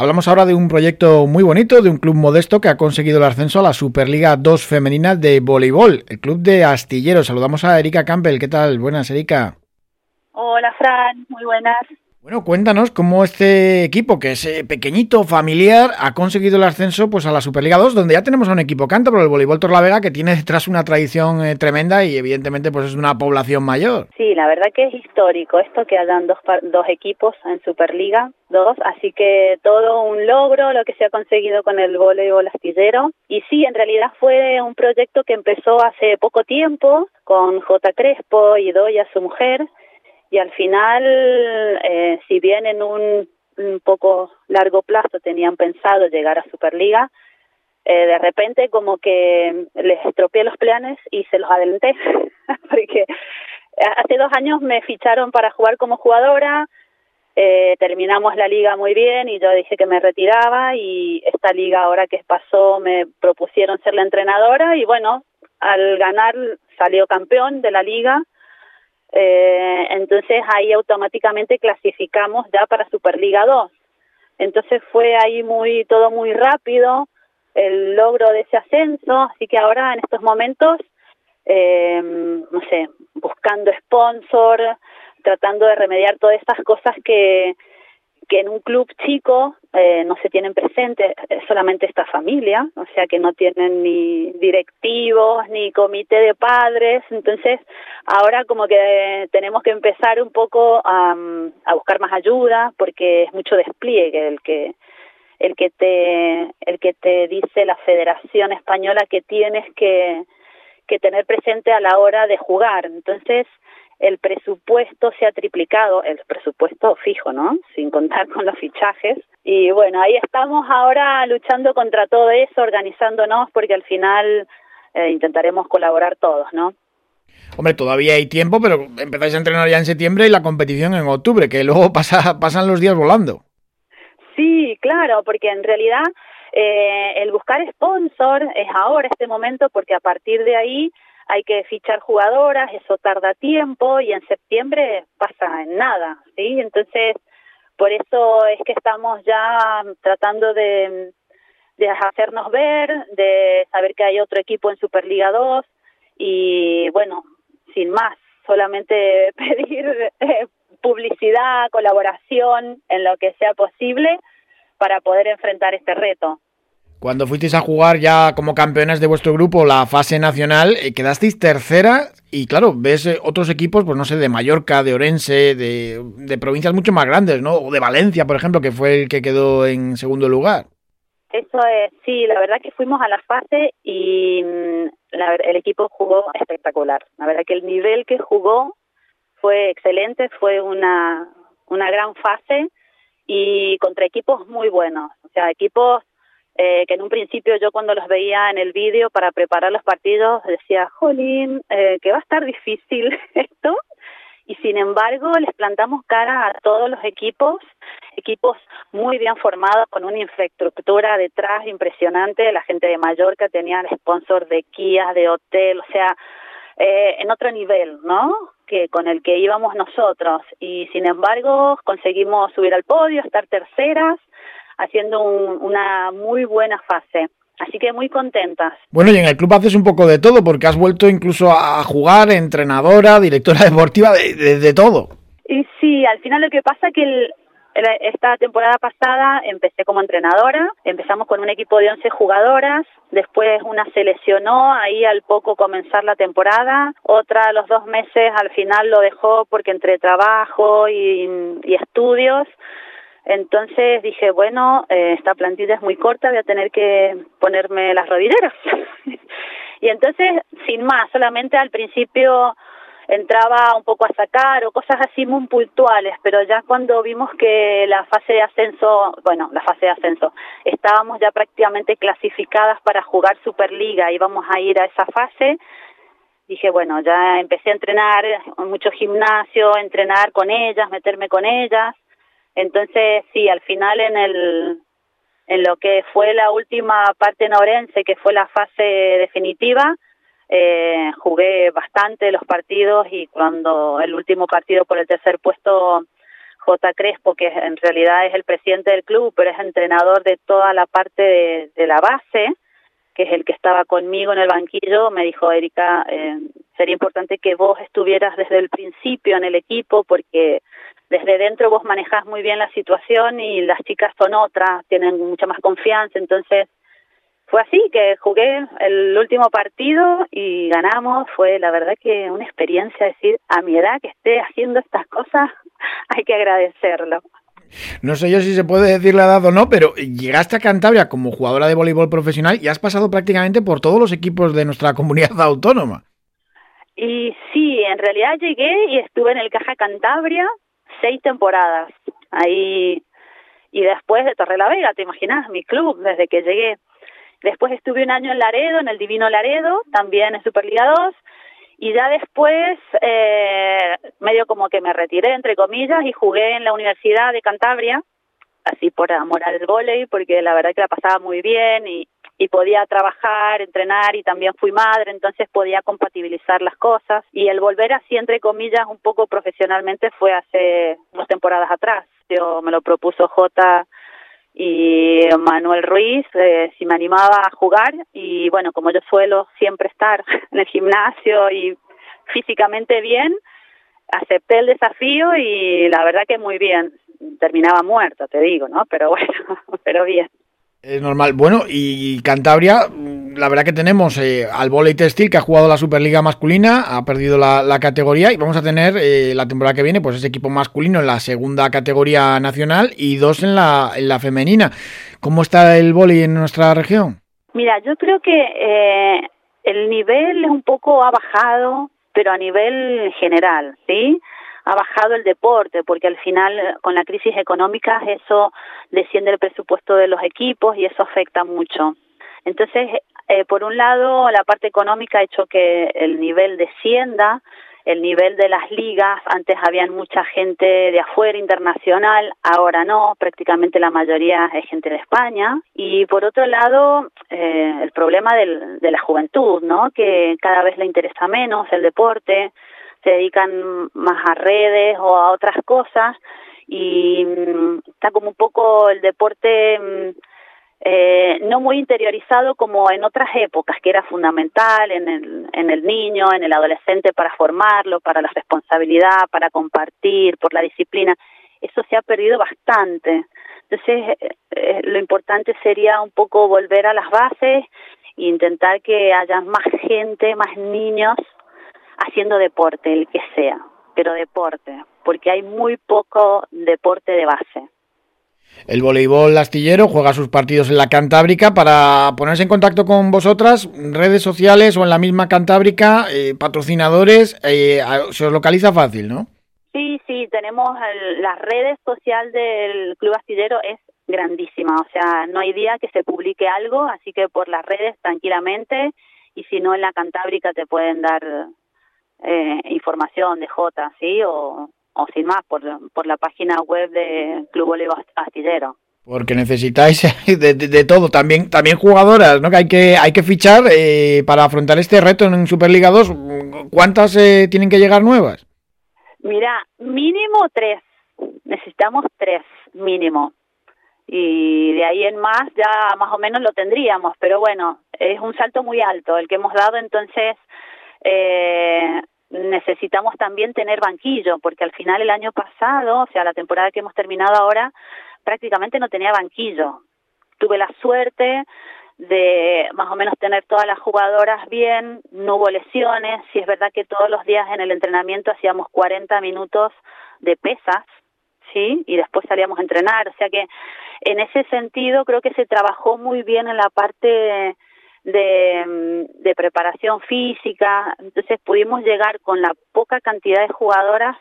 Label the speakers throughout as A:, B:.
A: Hablamos ahora de un proyecto muy bonito, de un club modesto que ha conseguido el ascenso a la Superliga 2 femenina de voleibol, el club de Astilleros. Saludamos a Erika Campbell. ¿Qué tal? Buenas, Erika.
B: Hola, Fran. Muy buenas.
A: Bueno, cuéntanos cómo este equipo, que es eh, pequeñito, familiar, ha conseguido el ascenso pues a la Superliga 2, donde ya tenemos a un equipo por el voleibol Torlavega, que tiene detrás una tradición eh, tremenda y evidentemente pues es una población mayor.
B: Sí, la verdad que es histórico esto que hayan dos, dos equipos en Superliga 2, así que todo un logro lo que se ha conseguido con el voleibol astillero. Y sí, en realidad fue un proyecto que empezó hace poco tiempo con J. Crespo y Doya, su mujer, y al final, eh, si bien en un, poco largo plazo tenían pensado llegar a Superliga, eh, de repente como que les estropeé los planes y se los adelanté, porque hace dos años me ficharon para jugar como jugadora, eh, terminamos la liga muy bien y yo dije que me retiraba y esta liga ahora que pasó me propusieron ser la entrenadora y bueno, al ganar salió campeón de la liga eh, entonces ahí automáticamente clasificamos ya para Superliga 2. Entonces fue ahí muy todo muy rápido el logro de ese ascenso, así que ahora en estos momentos, eh, no sé, buscando sponsor, tratando de remediar todas estas cosas que, que en un club chico eh, no se tienen presente solamente esta familia, o sea que no tienen ni directivos ni comité de padres, entonces ahora como que tenemos que empezar un poco a, a buscar más ayuda porque es mucho despliegue el que el que te el que te dice la Federación Española que tienes que que tener presente a la hora de jugar, entonces el presupuesto se ha triplicado, el presupuesto fijo, ¿no? Sin contar con los fichajes. Y bueno, ahí estamos ahora luchando contra todo eso, organizándonos, porque al final eh, intentaremos colaborar todos, ¿no?
A: Hombre, todavía hay tiempo, pero empezáis a entrenar ya en septiembre y la competición en octubre, que luego pasa, pasan los días volando.
B: Sí, claro, porque en realidad eh, el buscar sponsor es ahora, este momento, porque a partir de ahí hay que fichar jugadoras, eso tarda tiempo y en septiembre pasa en nada, ¿sí? Entonces, por eso es que estamos ya tratando de, hacernos ver, de saber que hay otro equipo en Superliga 2 y bueno, sin más, solamente pedir eh, publicidad, colaboración en lo que sea posible para poder enfrentar este reto.
A: Cuando fuisteis a jugar ya como campeones de vuestro grupo la fase nacional, eh, quedasteis tercera y claro, ves eh, otros equipos, pues no sé, de Mallorca, de Orense, de, de provincias mucho más grandes, ¿no? O de Valencia, por ejemplo, que fue el que quedó en segundo lugar.
B: Eso es, sí, la verdad que fuimos a la fase y mm, la, el equipo jugó espectacular. La verdad que el nivel que jugó fue excelente, fue una, una gran fase y contra equipos muy buenos, o sea, equipos eh, que en un principio yo cuando los veía en el vídeo para preparar los partidos decía, jolín, eh, que va a estar difícil esto. Y sin embargo les plantamos cara a todos los equipos, equipos muy bien formados, con una infraestructura detrás impresionante. La gente de Mallorca tenía el sponsor de Kia, de hotel, o sea, eh, en otro nivel, ¿no? que con el que íbamos nosotros y sin embargo conseguimos subir al podio, estar terceras haciendo una muy buena fase. Así que muy contentas.
A: Bueno, y en el club haces un poco de todo, porque has vuelto incluso a jugar, entrenadora, directora deportiva, de, de, todo.
B: Y sí, al final lo que pasa es que esta temporada pasada empecé como entrenadora, empezamos con un equipo de 11 jugadoras, después una se lesionó ahí al poco comenzar la temporada, otra a los dos meses al final lo dejó porque entre trabajo y, y estudios entonces dije, bueno, eh, esta plantilla es muy corta, voy a tener que ponerme las rodilleras. y entonces, sin más, solamente al principio entraba un poco a sacar o cosas así muy puntuales, pero ya cuando vimos que la fase de ascenso, bueno, la fase de ascenso, estábamos ya prácticamente clasificadas para jugar Superliga, íbamos a ir a esa fase, dije, bueno, ya empecé a entrenar mucho gimnasio, entrenar con ellas, meterme con ellas, entonces, sí, al final en el en lo que fue la última parte norense, que fue la fase definitiva, eh, jugué bastante los partidos y cuando el último partido por el tercer puesto J. Crespo, que en realidad es el presidente del club, pero es entrenador de toda la parte de, la base, que es el que estaba conmigo en el banquillo, me dijo, Erika, eh, sería importante que vos estuvieras desde el principio en el equipo porque desde dentro vos manejás muy bien la situación y las chicas son otras, tienen mucha más confianza, entonces fue así que jugué el último partido y ganamos. Fue la verdad que una experiencia decir, a mi edad que esté haciendo estas cosas, hay que agradecerlo.
A: No sé yo si se puede decir la edad o no, pero llegaste a Cantabria como jugadora de voleibol profesional y has pasado prácticamente por todos los equipos de nuestra comunidad autónoma.
B: Y sí, en realidad llegué y estuve en el Caja Cantabria seis temporadas. Ahí y después de Torre la Vega, te imaginas, mi club desde que llegué. Después estuve un año en Laredo, en el Divino Laredo, también en Superliga 2, y ya después eh, medio como que me retiré, entre comillas, y jugué en la Universidad de Cantabria, así por amor al volei, porque la verdad que la pasaba muy bien y, y podía trabajar, entrenar y también fui madre, entonces podía compatibilizar las cosas. Y el volver así, entre comillas, un poco profesionalmente fue hace dos temporadas atrás. Yo me lo propuso J y Manuel Ruiz eh, si me animaba a jugar y bueno, como yo suelo siempre estar en el gimnasio y físicamente bien, acepté el desafío y la verdad que muy bien. Terminaba muerto, te digo, ¿no? Pero bueno, pero bien.
A: Es normal. Bueno, y Cantabria, la verdad que tenemos eh, al volei textil que ha jugado la Superliga masculina, ha perdido la, categoría y vamos a tener eh, la temporada que viene pues ese equipo masculino en la segunda categoría nacional y dos en la, en la femenina. ¿Cómo está el volei en nuestra región?
B: Mira, yo creo que eh, el nivel un poco ha bajado, pero a nivel general, ¿sí? Ha bajado el deporte, porque al final con la crisis económica eso desciende el presupuesto de los equipos y eso afecta mucho. Entonces, eh, por un lado, la parte económica ha hecho que el nivel descienda, el nivel de las ligas, antes habían mucha gente de afuera internacional, ahora no, prácticamente la mayoría es gente de España. Y por otro lado, eh, el problema del, de la juventud, ¿no? Que cada vez le interesa menos el deporte, se dedican más a redes o a otras cosas y mm, está como un poco el deporte mm, eh, no muy interiorizado como en otras épocas, que era fundamental en el, en el niño, en el adolescente para formarlo, para la responsabilidad, para compartir, por la disciplina. Eso se ha perdido bastante. Entonces, eh, eh, lo importante sería un poco volver a las bases e intentar que haya más gente, más niños haciendo deporte, el que sea, pero deporte, porque hay muy poco deporte de base.
A: El voleibol astillero juega sus partidos en la Cantábrica. Para ponerse en contacto con vosotras, redes sociales o en la misma Cantábrica, eh, patrocinadores, eh, se os localiza fácil, ¿no?
B: Sí, sí, tenemos las redes sociales del Club Astillero es grandísima, o sea, no hay día que se publique algo, así que por las redes tranquilamente y si no en la Cantábrica te pueden dar eh, información de J, ¿sí? O, o sin más, por, por la página web de Club Bolívar Astillero.
A: Porque necesitáis de, de, todo, también también jugadoras, ¿no? Que hay que hay que fichar eh, para afrontar este reto en Superliga 2. ¿Cuántas eh, tienen que llegar nuevas?
B: Mira, mínimo tres. Necesitamos tres, mínimo. Y de ahí en más ya más o menos lo tendríamos, pero bueno, es un salto muy alto el que hemos dado, entonces eh, necesitamos también tener banquillo, porque al final el año pasado, o sea, la temporada que hemos terminado ahora, prácticamente no tenía banquillo. Tuve la suerte de más o menos tener todas las jugadoras bien, no hubo lesiones, si es verdad que todos los días en el entrenamiento hacíamos 40 minutos de pesas, ¿sí? Y después salíamos a entrenar, o sea que en ese sentido creo que se trabajó muy bien en la parte de, de preparación física, entonces pudimos llegar con la poca cantidad de jugadoras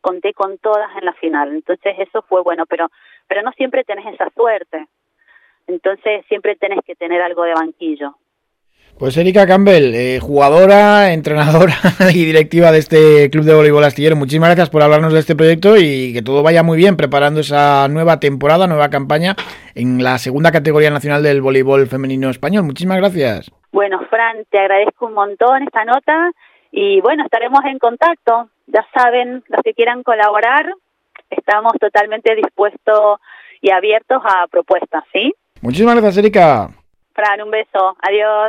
B: conté con todas en la final. Entonces eso fue bueno, pero pero no siempre tenés esa suerte. Entonces siempre tenés que tener algo de banquillo.
A: Pues Erika Campbell, eh, jugadora, entrenadora y directiva de este Club de Voleibol Astillero, muchísimas gracias por hablarnos de este proyecto y que todo vaya muy bien preparando esa nueva temporada, nueva campaña en la segunda categoría nacional del voleibol femenino español. Muchísimas gracias.
B: Bueno, Fran, te agradezco un montón esta nota y bueno, estaremos en contacto. Ya saben, los que quieran colaborar, estamos totalmente dispuestos y abiertos a propuestas, ¿sí?
A: Muchísimas gracias, Erika.
B: Fran, un beso. Adiós.